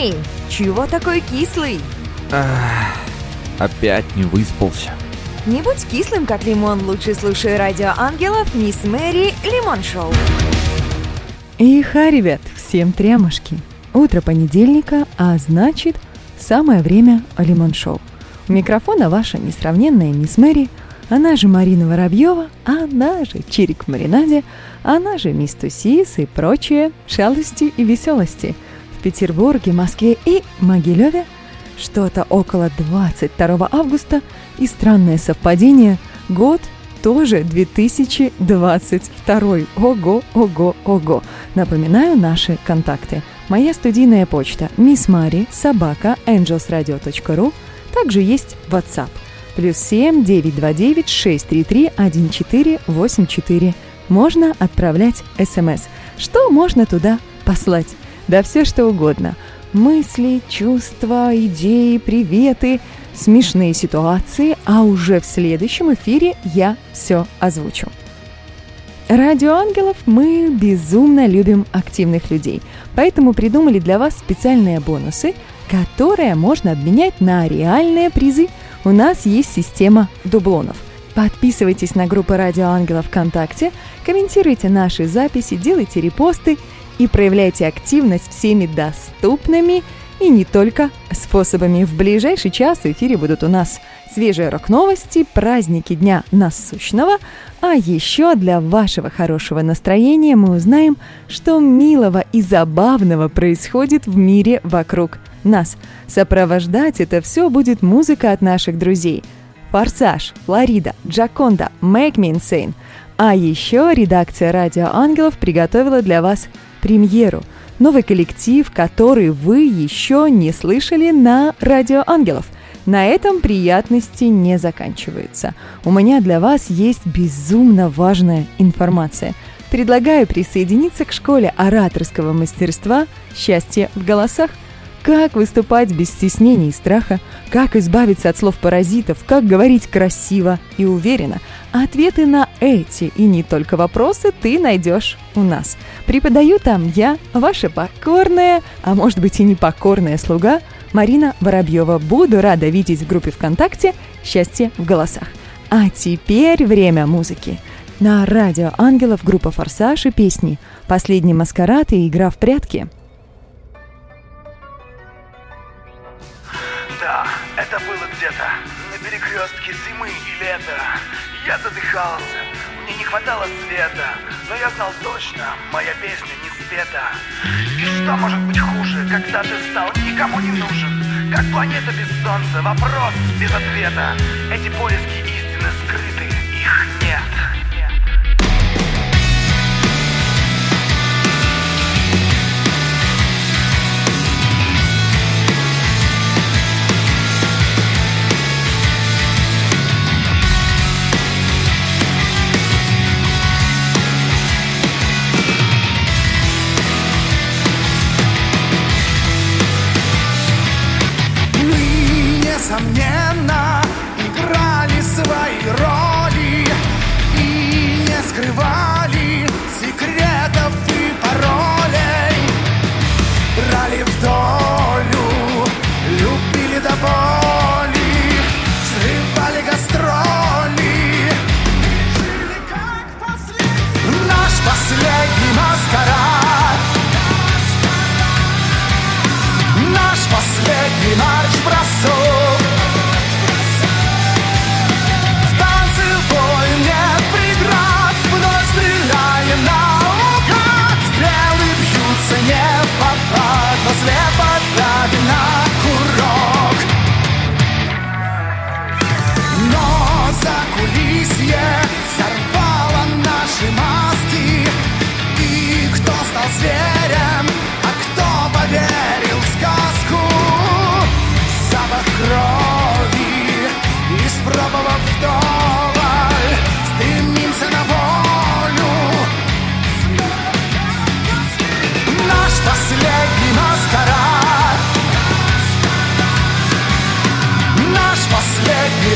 Эй, чего такой кислый? Ах, опять не выспался. Не будь кислым, как лимон, лучше слушай радио ангелов Мисс Мэри Лимон Шоу. Иха, ребят, всем трямушки. Утро понедельника, а значит, самое время Лимон Шоу. У микрофона ваша несравненная мисс Мэри, она же Марина Воробьева, она же Чирик в маринаде, она же мисс Тусис и прочие шалости и веселости. В Петербурге, Москве и Могилеве что-то около 22 августа и странное совпадение – год тоже 2022. Ого, ого, ого. Напоминаю наши контакты. Моя студийная почта Miss Мари собака angelsradio.ru Также есть WhatsApp плюс 7 929 633 1484. Можно отправлять смс. Что можно туда послать? Да все что угодно. Мысли, чувства, идеи, приветы – смешные ситуации, а уже в следующем эфире я все озвучу. Радио Ангелов мы безумно любим активных людей, поэтому придумали для вас специальные бонусы, которые можно обменять на реальные призы. У нас есть система дублонов. Подписывайтесь на группы Радио Ангелов ВКонтакте, комментируйте наши записи, делайте репосты и проявляйте активность всеми доступными и не только способами. В ближайший час в эфире будут у нас свежие рок-новости, праздники Дня Насущного, а еще для вашего хорошего настроения мы узнаем, что милого и забавного происходит в мире вокруг нас. Сопровождать это все будет музыка от наших друзей. Форсаж, Флорида, Джаконда, Make Me Insane. А еще редакция «Радио Ангелов» приготовила для вас премьеру – новый коллектив, который вы еще не слышали на Радио Ангелов. На этом приятности не заканчиваются. У меня для вас есть безумно важная информация. Предлагаю присоединиться к школе ораторского мастерства «Счастье в голосах», как выступать без стеснений и страха, как избавиться от слов-паразитов, как говорить красиво и уверенно. Ответы на эти и не только вопросы ты найдешь у нас. Преподаю там я, ваша покорная, а может быть и непокорная слуга Марина Воробьева. Буду рада видеть в группе ВКонтакте «Счастье в голосах». А теперь время музыки. На радио Ангелов группа «Форсаж» и песни «Последний маскарад» и «Игра в прятки». Я задыхался, мне не хватало света, но я знал точно, моя песня не спета. И что может быть хуже, когда ты стал никому не нужен? Как планета без солнца, вопрос без ответа. Эти поиски истины скрыты,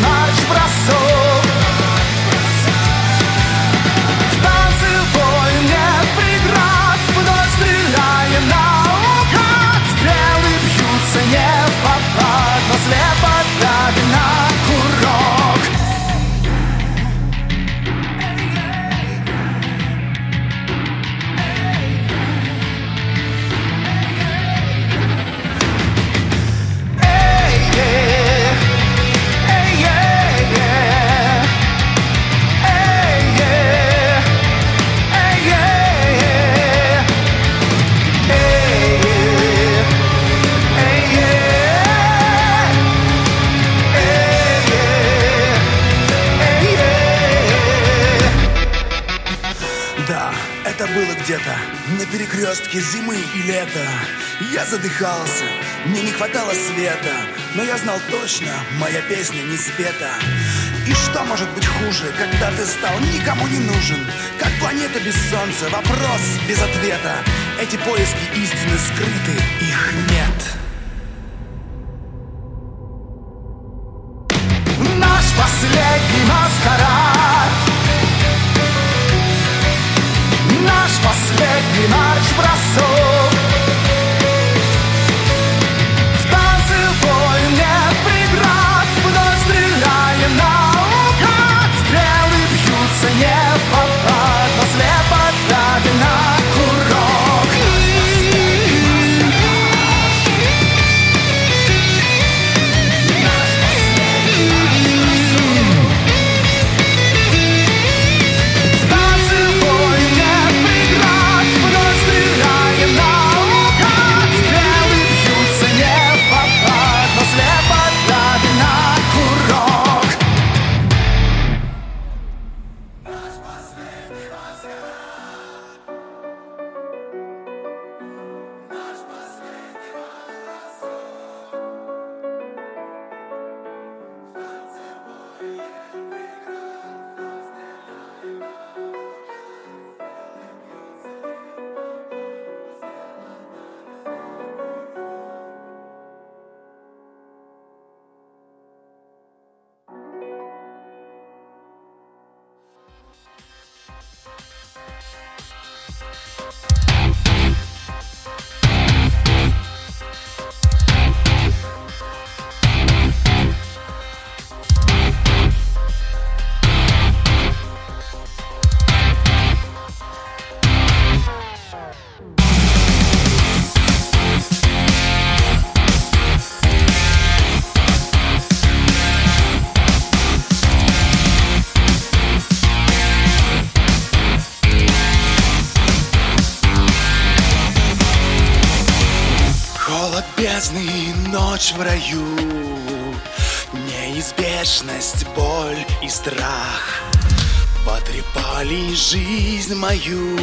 nas braços. Перекрестке зимы и лета. Я задыхался, мне не хватало света, но я знал точно, моя песня не спета. И что может быть хуже, когда ты стал никому не нужен? Как планета без солнца, вопрос без ответа. Эти поиски истины скрыты, их нет. Наш последний маскарад Потрепали жизнь мою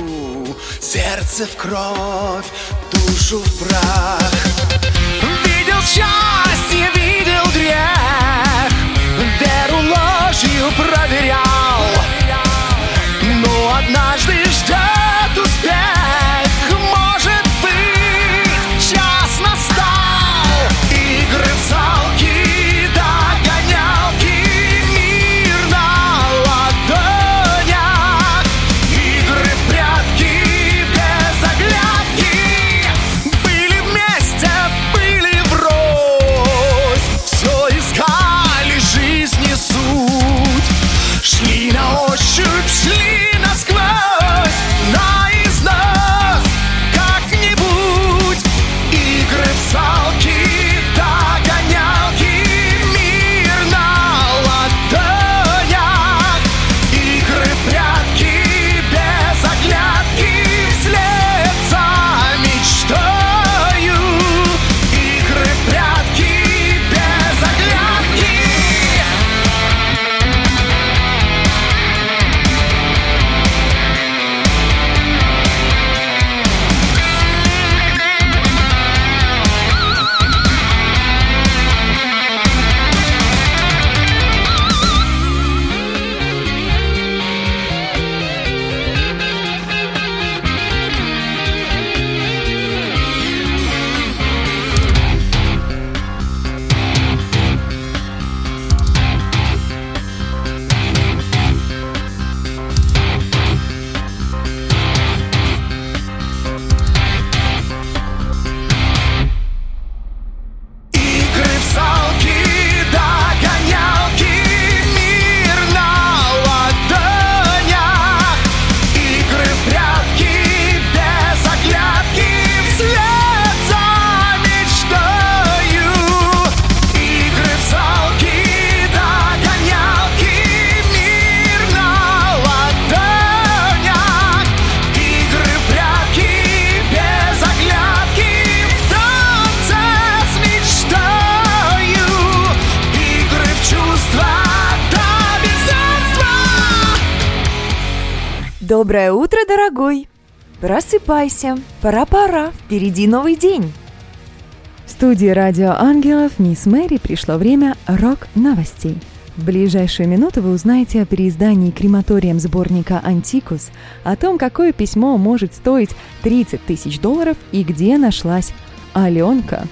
Сердце в кровь, душу в прах. Видел счастье, видел грех Веру ложью проверял. Но однажды ждет Просыпайся, пора-пора, впереди новый день. В студии «Радио Ангелов» мисс Мэри пришло время рок-новостей. В ближайшую минуту вы узнаете о переиздании крематорием сборника «Антикус», о том, какое письмо может стоить 30 тысяч долларов и где нашлась Аленка.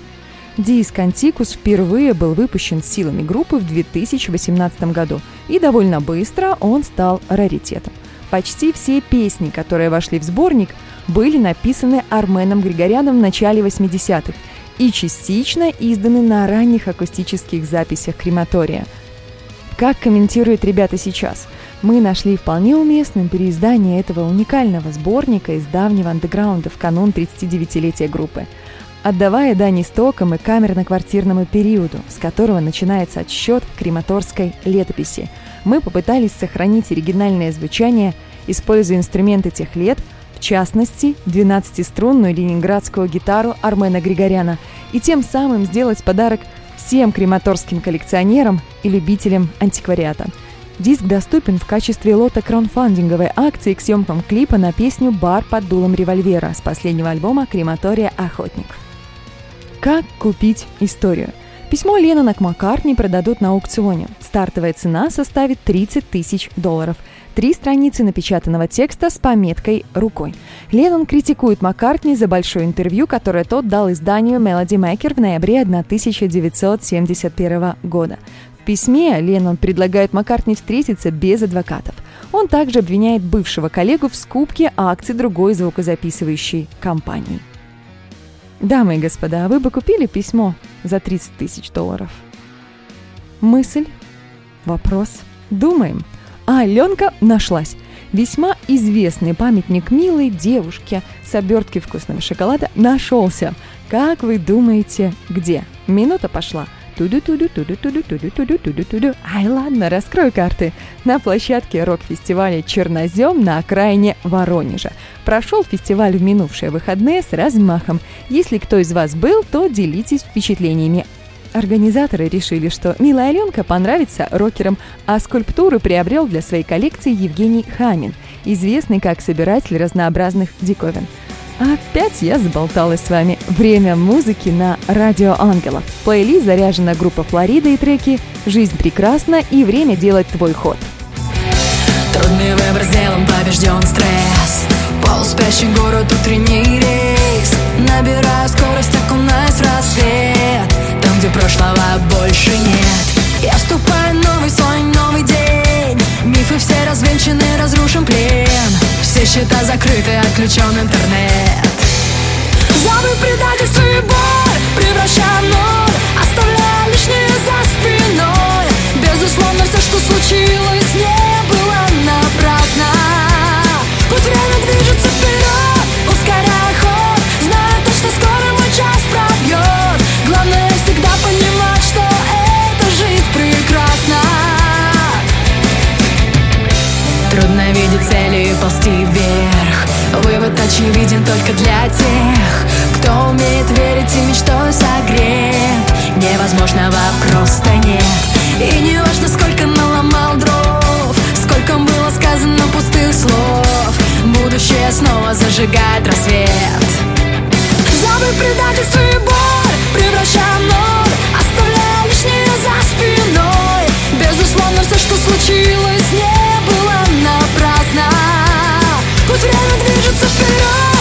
Диск «Антикус» впервые был выпущен силами группы в 2018 году, и довольно быстро он стал раритетом. Почти все песни, которые вошли в сборник, были написаны Арменом Григоряном в начале 80-х и частично изданы на ранних акустических записях крематория – как комментируют ребята сейчас? Мы нашли вполне уместным переиздание этого уникального сборника из давнего андеграунда в канун 39-летия группы. Отдавая дань истокам и камерно-квартирному периоду, с которого начинается отсчет крематорской летописи, мы попытались сохранить оригинальное звучание, используя инструменты тех лет, в частности, 12-струнную ленинградскую гитару Армена Григоряна, и тем самым сделать подарок – всем крематорским коллекционерам и любителям антиквариата. Диск доступен в качестве лота краунфандинговой акции к съемкам клипа на песню «Бар под дулом револьвера» с последнего альбома «Крематория Охотник». Как купить историю? Письмо Леннона к Маккартни продадут на аукционе. Стартовая цена составит 30 тысяч долларов – Три страницы напечатанного текста с пометкой «Рукой». Леннон критикует Маккартни за большое интервью, которое тот дал изданию Melody Maker в ноябре 1971 года. В письме Леннон предлагает Маккартни встретиться без адвокатов. Он также обвиняет бывшего коллегу в скупке акций другой звукозаписывающей компании. Дамы и господа, вы бы купили письмо за 30 тысяч долларов? Мысль? Вопрос? Думаем – а Аленка нашлась. Весьма известный памятник милой девушке с обертки вкусного шоколада нашелся. Как вы думаете, где? Минута пошла. Туду-туду-туду-туду-туду-туду-туду-туду. Ай, ладно, раскрою карты. На площадке рок-фестиваля «Чернозем» на окраине Воронежа. Прошел фестиваль в минувшие выходные с размахом. Если кто из вас был, то делитесь впечатлениями. Организаторы решили, что «Милая Аленка» понравится рокерам, а скульптуры приобрел для своей коллекции Евгений Хамин, известный как собиратель разнообразных диковин. Опять я заболталась с вами. Время музыки на Радио Ангелов. В плейлист заряжена группа Флорида и треки «Жизнь прекрасна» и «Время делать твой ход». Трудный выбор сделан, побежден стресс Полуспящий город, утренний рейс Набираю скорость, окунаюсь в рассвет где прошлого больше нет. Я вступаю в новый свой новый день. Мифы все развенчаны, разрушен плен. Все счета закрыты, отключен интернет. Забыв предательство и боль Превращая в ноль. Оставляя лишнее за спиной. Безусловно, все, что случилось, не было напрасно. Пусть время движется вперед Видеть цели и ползти вверх. Вывод очевиден только для тех Кто умеет верить и мечтой согрет. Невозможного просто нет. И не важно, сколько наломал дров Сколько было сказано пустых слов. Будущее снова зажигает рассвет. Забыв предательство и боль Превращая ноль Оставляя лишнее за спиной. Безусловно, все, что случилось время движется вперед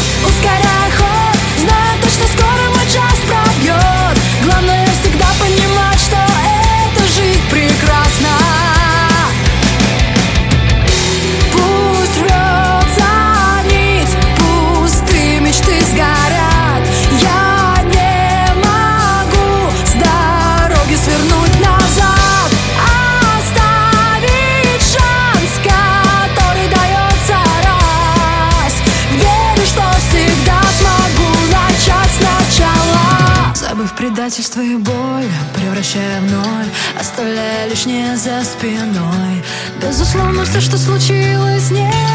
предательство и боль Превращая в ноль Оставляя лишнее за спиной. Безусловно, все, что случилось, не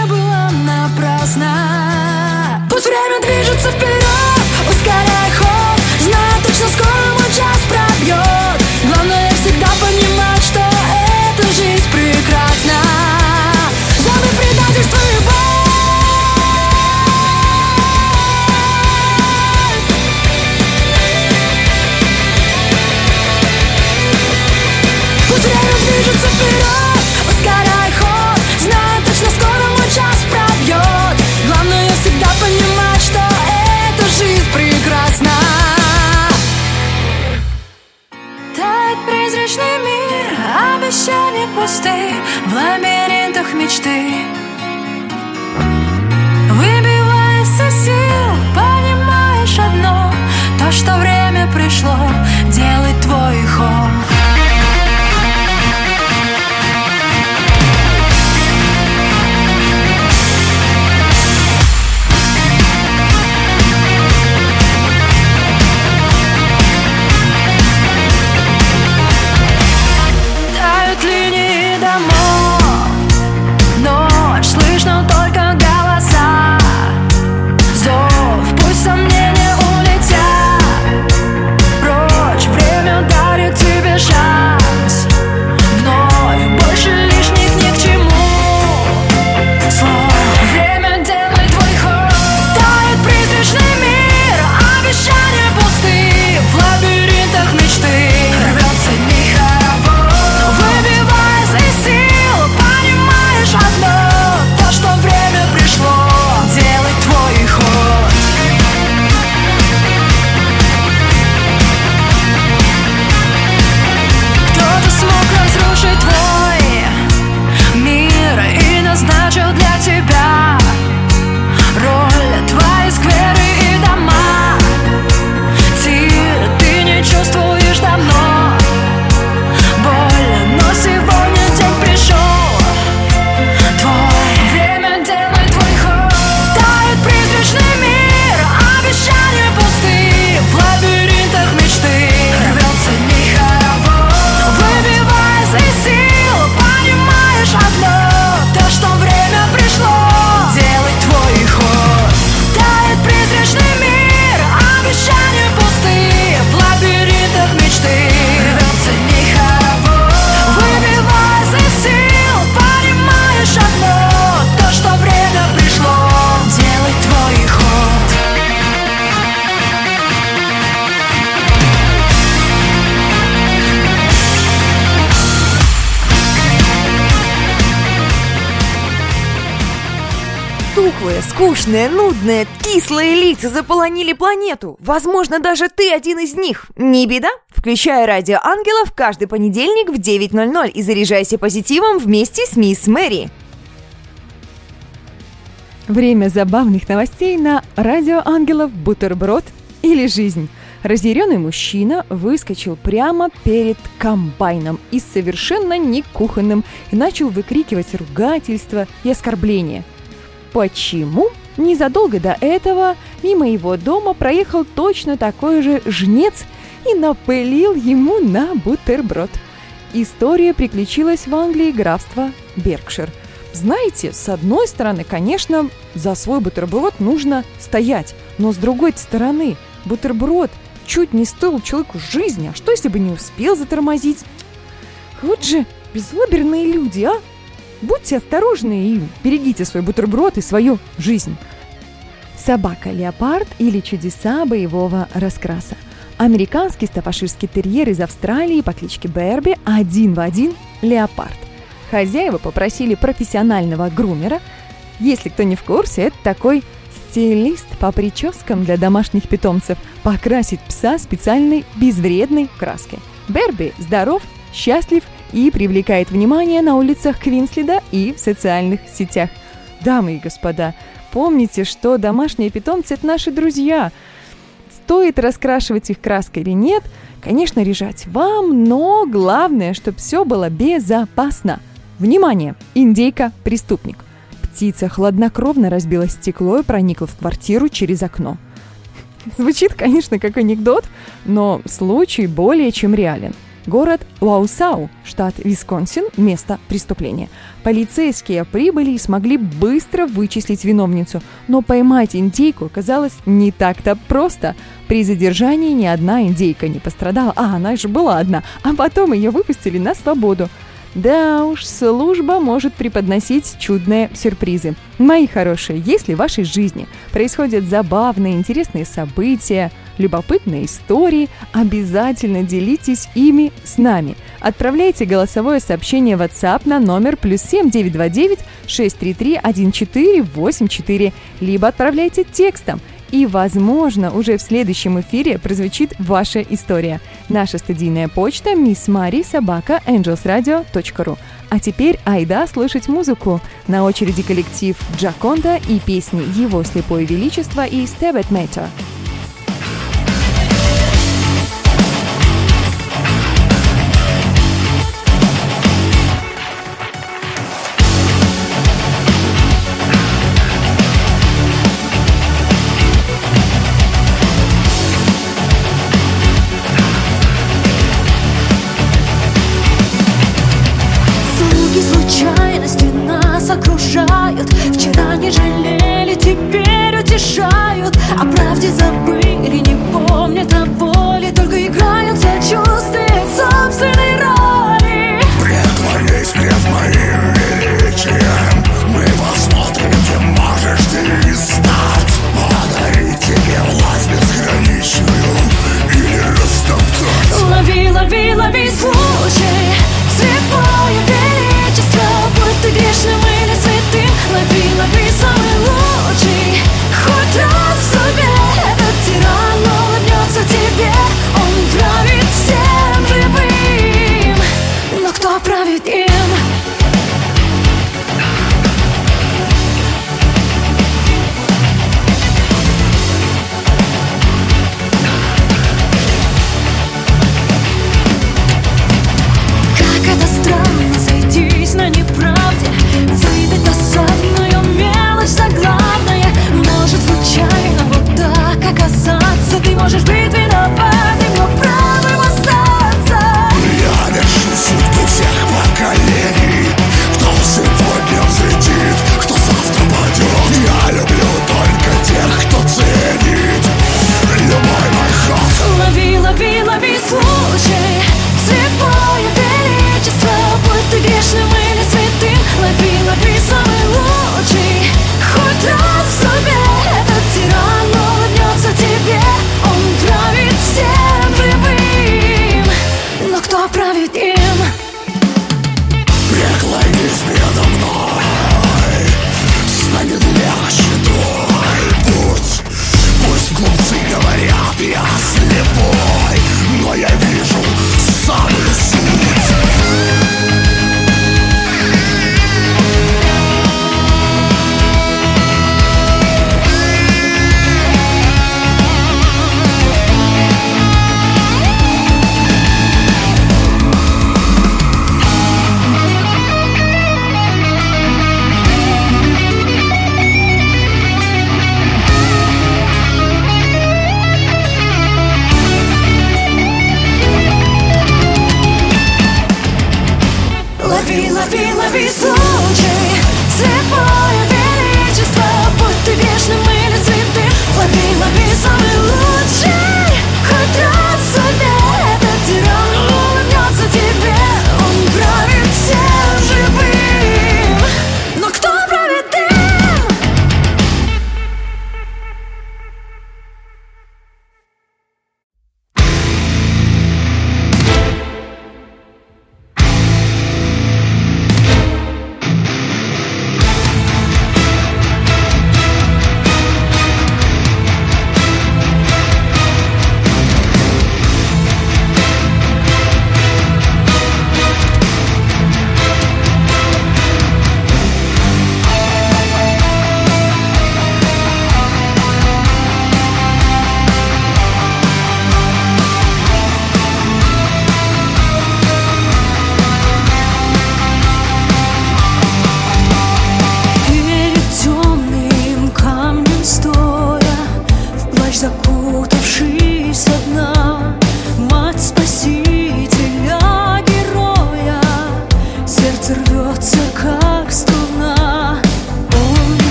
скучные, нудные, кислые лица заполонили планету. Возможно, даже ты один из них. Не беда? Включай радио ангелов каждый понедельник в 9.00 и заряжайся позитивом вместе с мисс Мэри. Время забавных новостей на радио ангелов «Бутерброд» или «Жизнь». Разъяренный мужчина выскочил прямо перед комбайном и совершенно не кухонным и начал выкрикивать ругательства и оскорбления. Почему? Незадолго до этого мимо его дома проехал точно такой же жнец и напылил ему на бутерброд. История приключилась в Англии графства Беркшир. Знаете, с одной стороны, конечно, за свой бутерброд нужно стоять, но с другой стороны, бутерброд чуть не стоил человеку жизни, а что если бы не успел затормозить? Вот же безлоберные люди, а! Будьте осторожны и берегите свой бутерброд и свою жизнь. Собака-леопард или чудеса боевого раскраса. Американский стафаширский терьер из Австралии по кличке Берби один в один леопард. Хозяева попросили профессионального грумера. Если кто не в курсе, это такой стилист по прическам для домашних питомцев покрасить пса специальной безвредной краской. Берби здоров, счастлив и привлекает внимание на улицах Квинслида и в социальных сетях. Дамы и господа, помните, что домашние питомцы – это наши друзья. Стоит раскрашивать их краской или нет, конечно, решать вам, но главное, чтобы все было безопасно. Внимание! Индейка – преступник. Птица хладнокровно разбила стекло и проникла в квартиру через окно. Звучит, конечно, как анекдот, но случай более чем реален – Город Уаусау, штат Висконсин, место преступления. Полицейские прибыли и смогли быстро вычислить виновницу, но поймать индейку оказалось не так-то просто. При задержании ни одна индейка не пострадала, а она же была одна, а потом ее выпустили на свободу. Да уж, служба может преподносить чудные сюрпризы. Мои хорошие, если в вашей жизни происходят забавные, интересные события, любопытные истории, обязательно делитесь ими с нами. Отправляйте голосовое сообщение в WhatsApp на номер плюс 7929 633 1484, либо отправляйте текстом – и, возможно, уже в следующем эфире прозвучит ваша история. Наша студийная почта miss mari собака angelsradio.ru. А теперь айда слушать музыку. На очереди коллектив Джаконда и песни «Его слепое величество» и «Stebet Matter».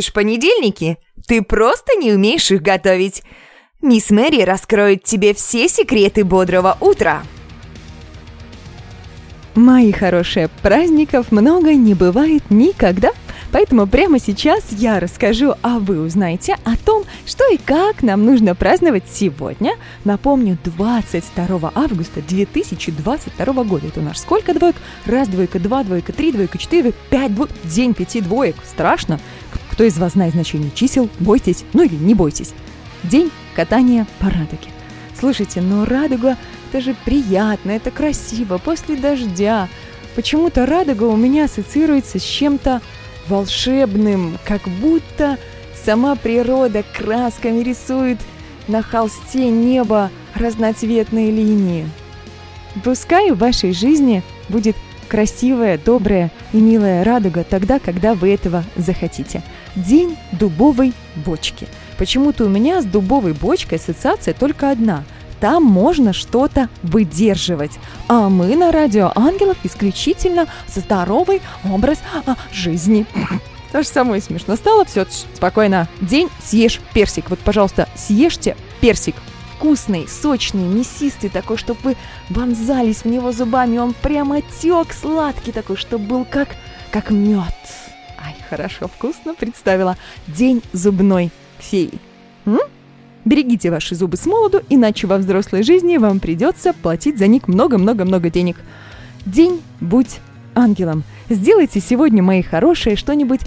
Любишь понедельники? Ты просто не умеешь их готовить. Мисс Мэри раскроет тебе все секреты бодрого утра. Мои хорошие, праздников много не бывает никогда. Поэтому прямо сейчас я расскажу, а вы узнаете о том, что и как нам нужно праздновать сегодня. Напомню, 22 августа 2022 года. Это у нас сколько двоек? Раз, двойка, два, двойка, три, двойка, четыре, пять двоек. День пяти двоек. Страшно. Кто из вас знает значение чисел, бойтесь, ну или не бойтесь. День катания по радуге. Слушайте, но радуга – это же приятно, это красиво, после дождя. Почему-то радуга у меня ассоциируется с чем-то волшебным, как будто сама природа красками рисует на холсте неба разноцветные линии. Пускай в вашей жизни будет красивая, добрая и милая радуга тогда, когда вы этого захотите. День дубовой бочки. Почему-то у меня с дубовой бочкой ассоциация только одна. Там можно что-то выдерживать. А мы на радио Ангелов исключительно здоровый образ а, жизни. Тоже самое смешно стало. Все, спокойно. День, съешь персик. Вот, пожалуйста, съешьте персик вкусный, сочный, мясистый такой, чтобы вы вонзались в него зубами. Он прямо тек сладкий такой, чтобы был как, как мед. Ай, хорошо, вкусно представила. День зубной феи. М? Берегите ваши зубы с молоду, иначе во взрослой жизни вам придется платить за них много-много-много денег. День будь ангелом. Сделайте сегодня, мои хорошие, что-нибудь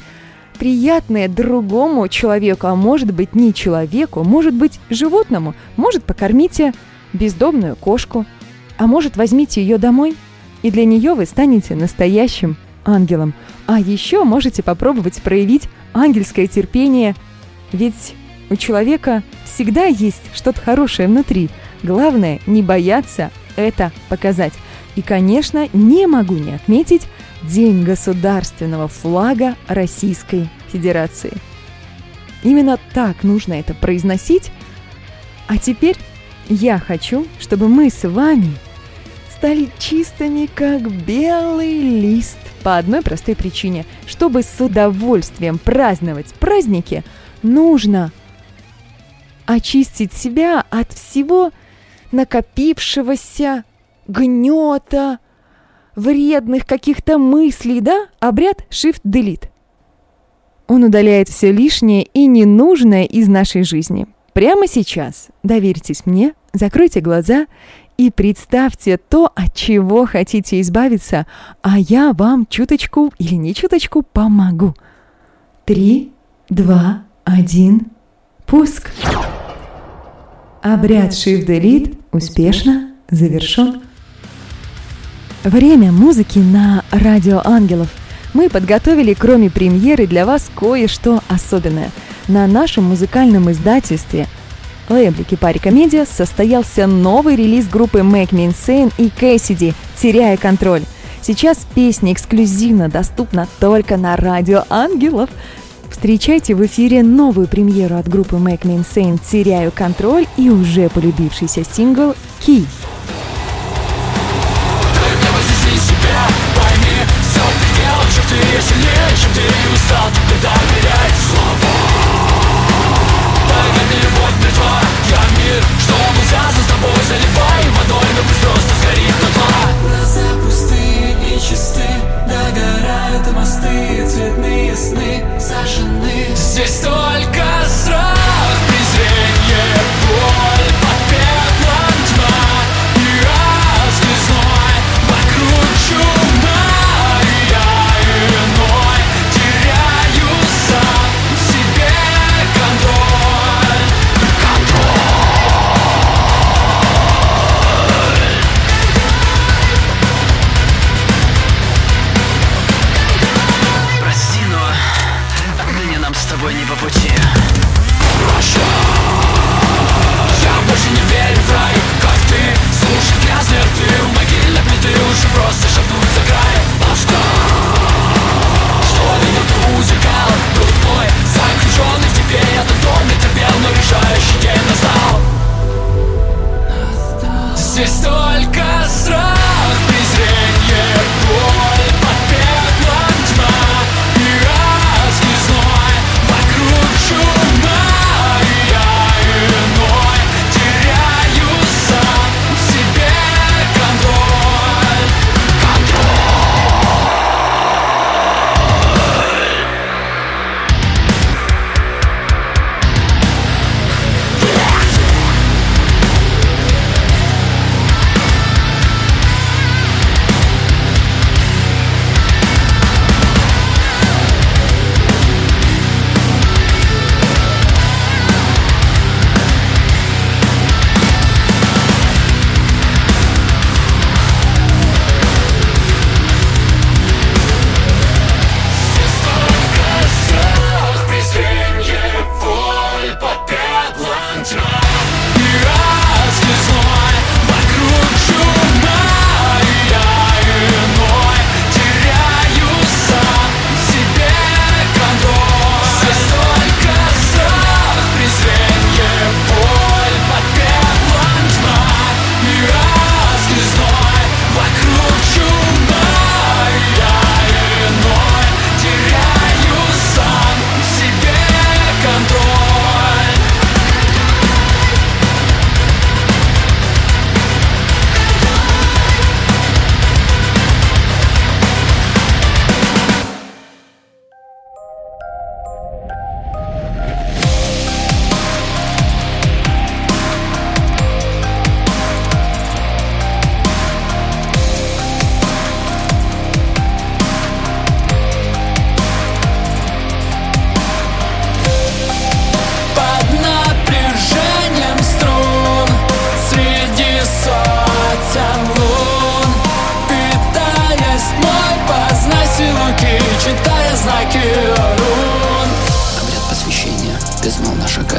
приятное другому человеку, а может быть не человеку, может быть животному. Может покормите бездомную кошку, а может возьмите ее домой, и для нее вы станете настоящим ангелом. А еще можете попробовать проявить ангельское терпение, ведь у человека всегда есть что-то хорошее внутри. Главное не бояться это показать. И, конечно, не могу не отметить День государственного флага Российской Федерации. Именно так нужно это произносить. А теперь я хочу, чтобы мы с вами стали чистыми, как белый лист. По одной простой причине. Чтобы с удовольствием праздновать праздники, нужно очистить себя от всего накопившегося гнета, вредных каких-то мыслей, да? Обряд Shift-Delete. Он удаляет все лишнее и ненужное из нашей жизни. Прямо сейчас доверьтесь мне, закройте глаза и представьте то, от чего хотите избавиться, а я вам чуточку или не чуточку помогу. Три, два, один, пуск. Обряд Shift Delete успешно завершен. Время музыки на Радио Ангелов. Мы подготовили, кроме премьеры, для вас кое-что особенное. На нашем музыкальном издательстве лейбле Кипарика Медиа состоялся новый релиз группы Make Me Insane и Кэссиди «Теряя контроль». Сейчас песня эксклюзивно доступна только на Радио Ангелов. Встречайте в эфире новую премьеру от группы Make Me Insane «Теряю контроль» и уже полюбившийся сингл «Key».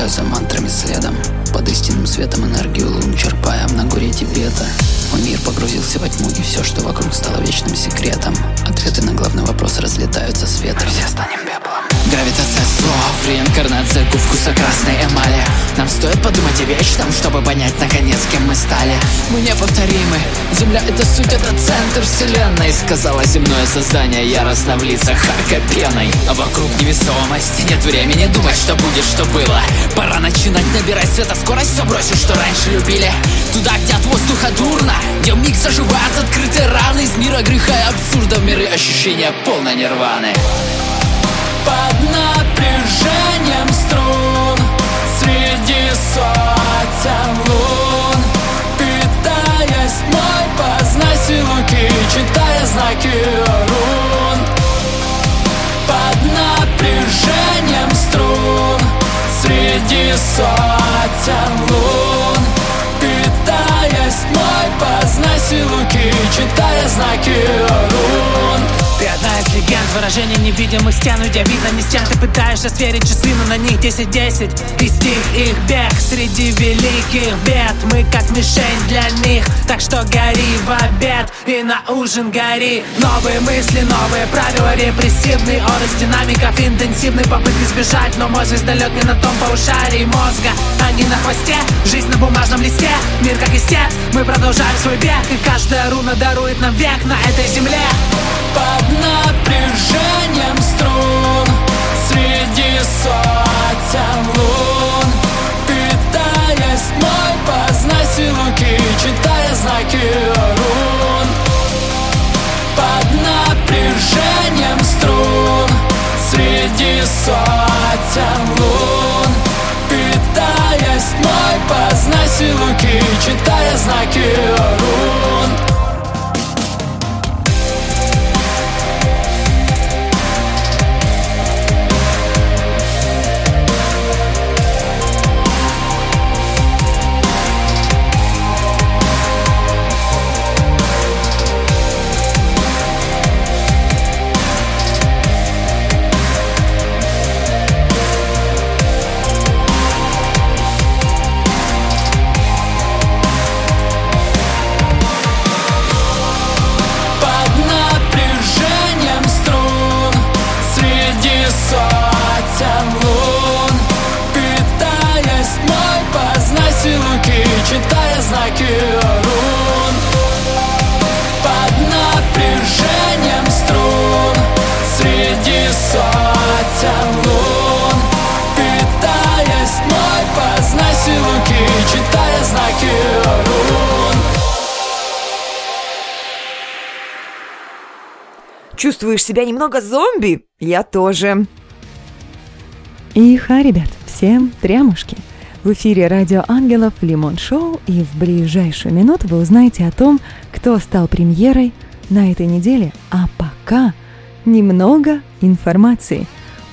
Шагаю за мантрами следом. Под истинным светом энергию лун черпая в Нагоре Тибета. Мой мир погрузился во тьму И все, что вокруг стало вечным секретом. Ответы на главный вопрос разлетаются с ветром Все станем пеплом Гравитация слов, реинкарнация губ вкуса красной эмали. Нам стоит подумать о вечном, чтобы понять наконец, кем мы стали. Мы неповторимы, Земля это суть, это центр вселенной Сказала земное создание, яростно в лицах пеной. А вокруг невесомость, нет времени думать, что будет, что было. Пора начинать набирать света скорость, все бросить, что раньше любили. Туда, где от воздуха дурно, где миг заживают открытые раны. Из мира греха и абсурда в миры ощущения полной нирваны Читая знаки рун. Под напряжением струн Среди сотен лун. Питаясь тьмой, познай силуки Читая знаки рун ты одна из легенд, выражение невидимых стен У тебя видно не стен, ты пытаешься сверить часы Но на них 10-10 И стих их бег среди великих бед. Мы как мишень для них Так что гори в обед и на ужин гори. Новые мысли, новые правила Репрессивный орос динамиков Интенсивный попытки сбежать Но мой звездолет не на том полушарии мозга. Они на хвосте, жизнь на бумажном листе. Мир как истец, мы продолжаем свой бег И каждая руна дарует нам век на этой земле. Под напряжением струн. Среди сотен лун. Питаясь тьмой, познай силуки Читая знаки рун. Под напряжением струн. Среди сотен лун. Питаясь тьмой, познай силуки Читая знаки рун Чувствуешь себя немного зомби? Я тоже. И ха, ребят, всем трямушки. В эфире Радио Ангелов Лимон Шоу, и в ближайшую минуту вы узнаете о том, кто стал премьерой на этой неделе. А пока немного информации.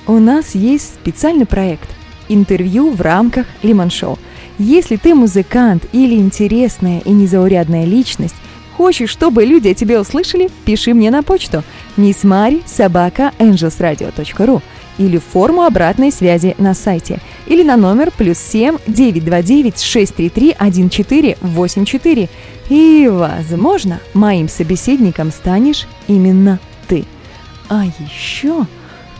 У нас есть специальный проект «Интервью в рамках Лимон Шоу». Если ты музыкант или интересная и незаурядная личность, Хочешь, чтобы люди о тебе услышали? Пиши мне на почту missmari собака angelsradio.ru или в форму обратной связи на сайте или на номер плюс 7 929 633 1484. И, возможно, моим собеседником станешь именно ты. А еще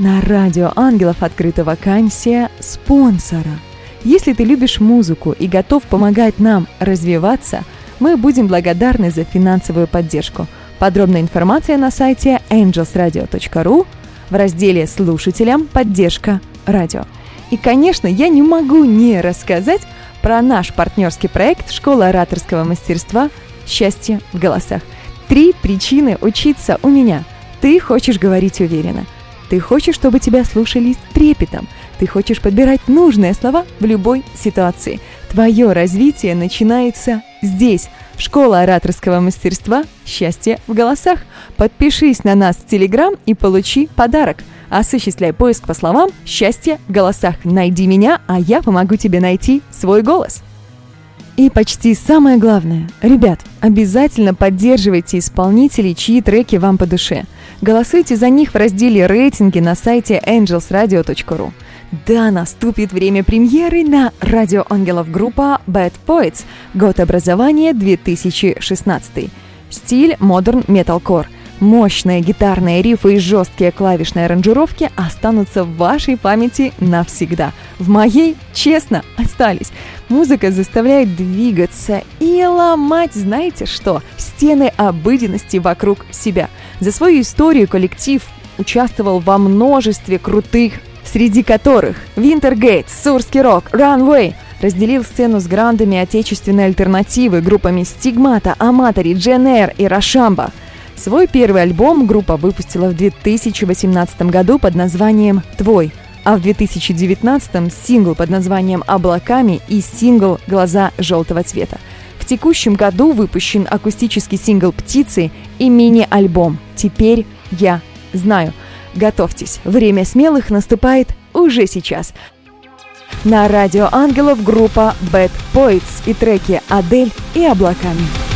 на Радио Ангелов открыта вакансия спонсора. Если ты любишь музыку и готов помогать нам развиваться – мы будем благодарны за финансовую поддержку. Подробная информация на сайте angelsradio.ru в разделе «Слушателям. Поддержка. Радио». И, конечно, я не могу не рассказать про наш партнерский проект «Школа ораторского мастерства. Счастье в голосах». Три причины учиться у меня. Ты хочешь говорить уверенно. Ты хочешь, чтобы тебя слушали с трепетом. Ты хочешь подбирать нужные слова в любой ситуации. Твое развитие начинается здесь. Школа ораторского мастерства «Счастье в голосах». Подпишись на нас в Телеграм и получи подарок. Осуществляй поиск по словам «Счастье в голосах». Найди меня, а я помогу тебе найти свой голос. И почти самое главное. Ребят, обязательно поддерживайте исполнителей, чьи треки вам по душе. Голосуйте за них в разделе «Рейтинги» на сайте angelsradio.ru. Да, наступит время премьеры на Радио Ангелов группа Bad Poets. Год образования 2016. Стиль модерн металкор. Мощные гитарные рифы и жесткие клавишные аранжировки останутся в вашей памяти навсегда. В моей, честно, остались. Музыка заставляет двигаться и ломать, знаете что, стены обыденности вокруг себя. За свою историю коллектив участвовал во множестве крутых, среди которых Wintergate, Сурский рок, Runway, разделил сцену с грандами отечественной альтернативы группами Стигмата, Аматори, Джен и Рашамба – Свой первый альбом группа выпустила в 2018 году под названием «Твой», а в 2019 сингл под названием «Облаками» и сингл «Глаза желтого цвета». В текущем году выпущен акустический сингл «Птицы» и мини-альбом «Теперь я знаю». Готовьтесь, время смелых наступает уже сейчас. На радио Ангелов группа Bad Poets и треки «Адель» и «Облаками».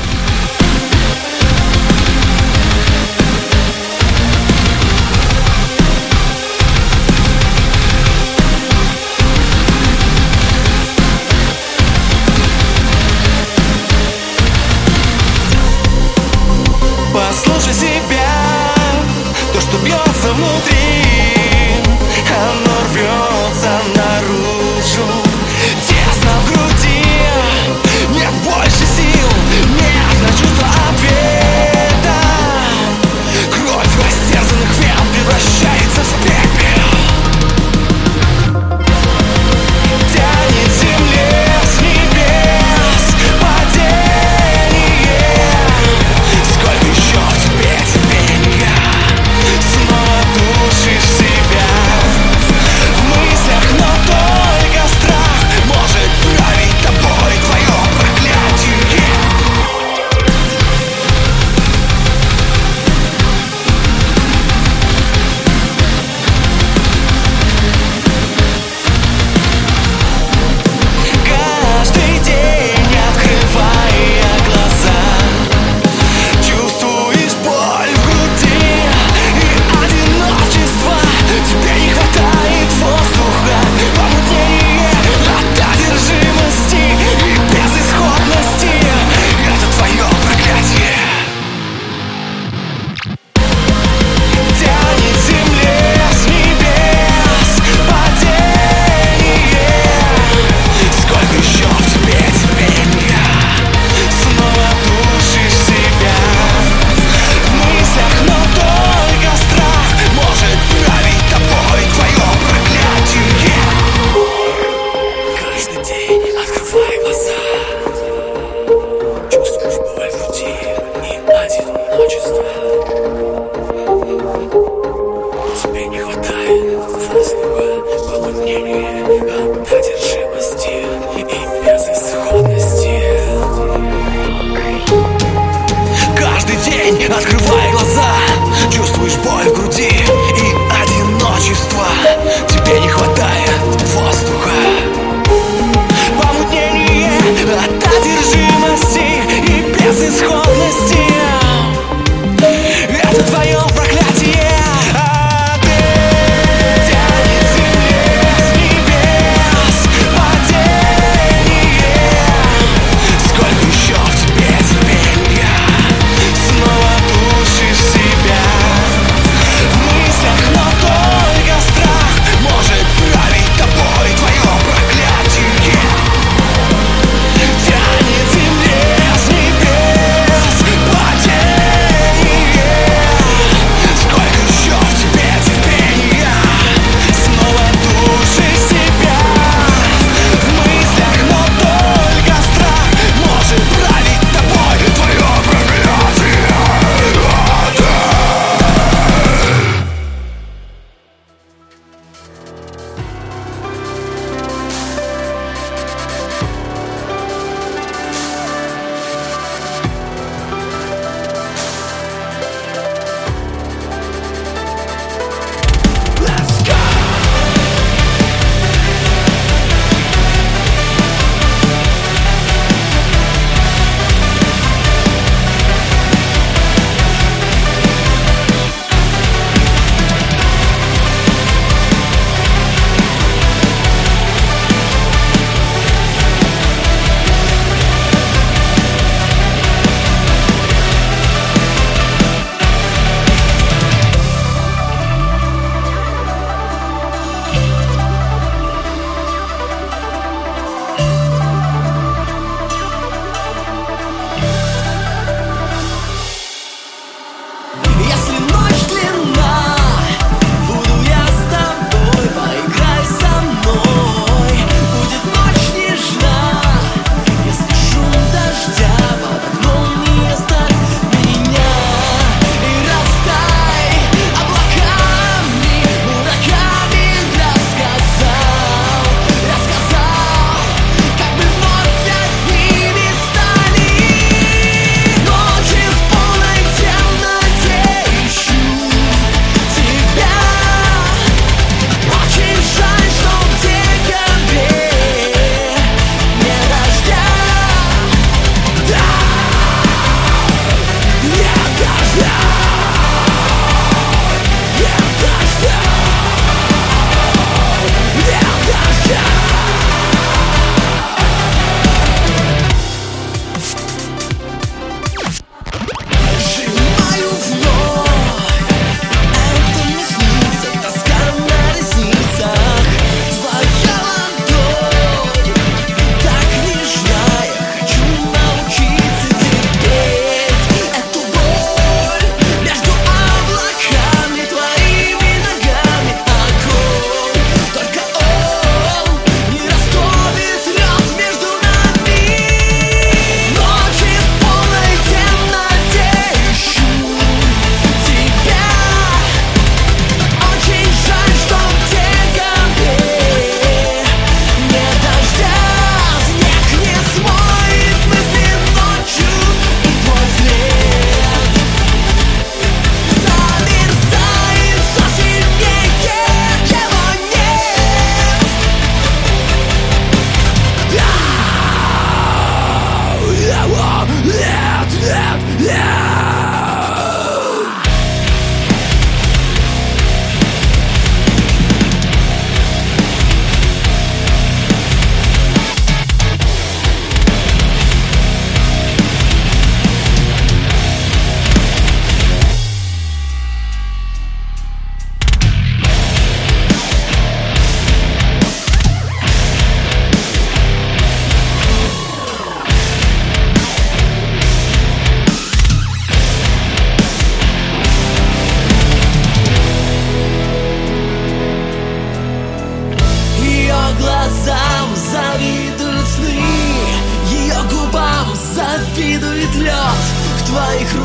Amen.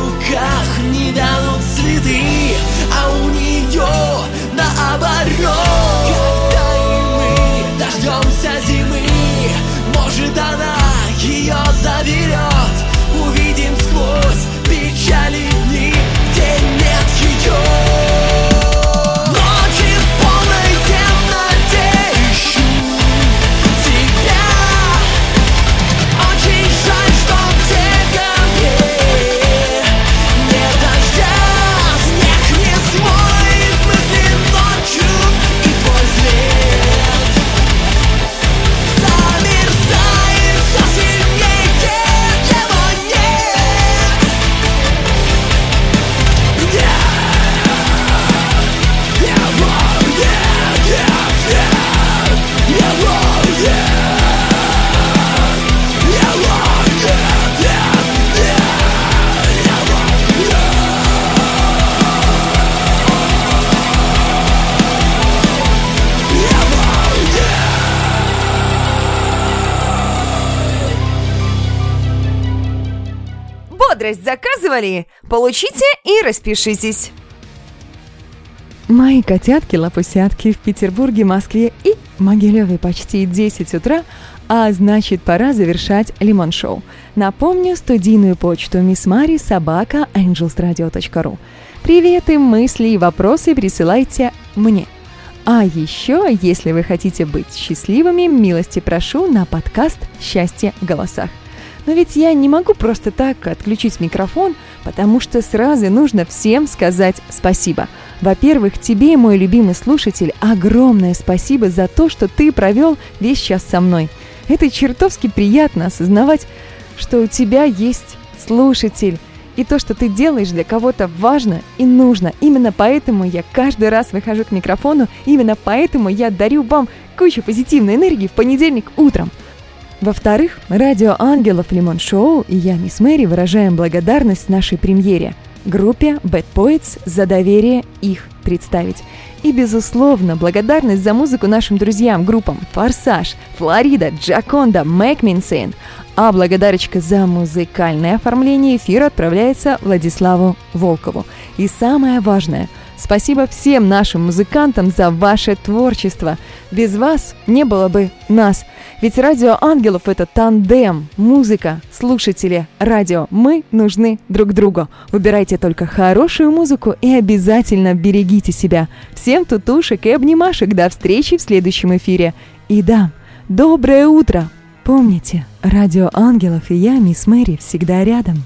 Руках не дадут цветы А у нее наоборот. Когда и мы дождемся зимы Может она заказывали? Получите и распишитесь. Мои котятки-лапусятки в Петербурге, Москве и Могилеве почти 10 утра, а значит пора завершать лимон-шоу. Напомню студийную почту Miss Mari собака angelsradio.ru. Приветы, мысли и вопросы присылайте мне. А еще, если вы хотите быть счастливыми, милости прошу на подкаст «Счастье в голосах». Но ведь я не могу просто так отключить микрофон, потому что сразу нужно всем сказать спасибо. Во-первых, тебе, мой любимый слушатель, огромное спасибо за то, что ты провел весь час со мной. Это чертовски приятно осознавать, что у тебя есть слушатель. И то, что ты делаешь для кого-то важно и нужно. Именно поэтому я каждый раз выхожу к микрофону, именно поэтому я дарю вам кучу позитивной энергии в понедельник утром. Во-вторых, радио «Ангелов Лимон Шоу» и я, мисс Мэри, выражаем благодарность нашей премьере – группе Bad Poets за доверие их представить. И, безусловно, благодарность за музыку нашим друзьям, группам «Форсаж», «Флорида», «Джаконда», «Мэкминсейн». А благодарочка за музыкальное оформление эфира отправляется Владиславу Волкову. И самое важное – Спасибо всем нашим музыкантам за ваше творчество. Без вас не было бы нас. Ведь радио ангелов это тандем, музыка, слушатели, радио. Мы нужны друг другу. Выбирайте только хорошую музыку и обязательно берегите себя. Всем тутушек и обнимашек. До встречи в следующем эфире. И да, доброе утро. Помните, радио ангелов и я, мисс Мэри, всегда рядом.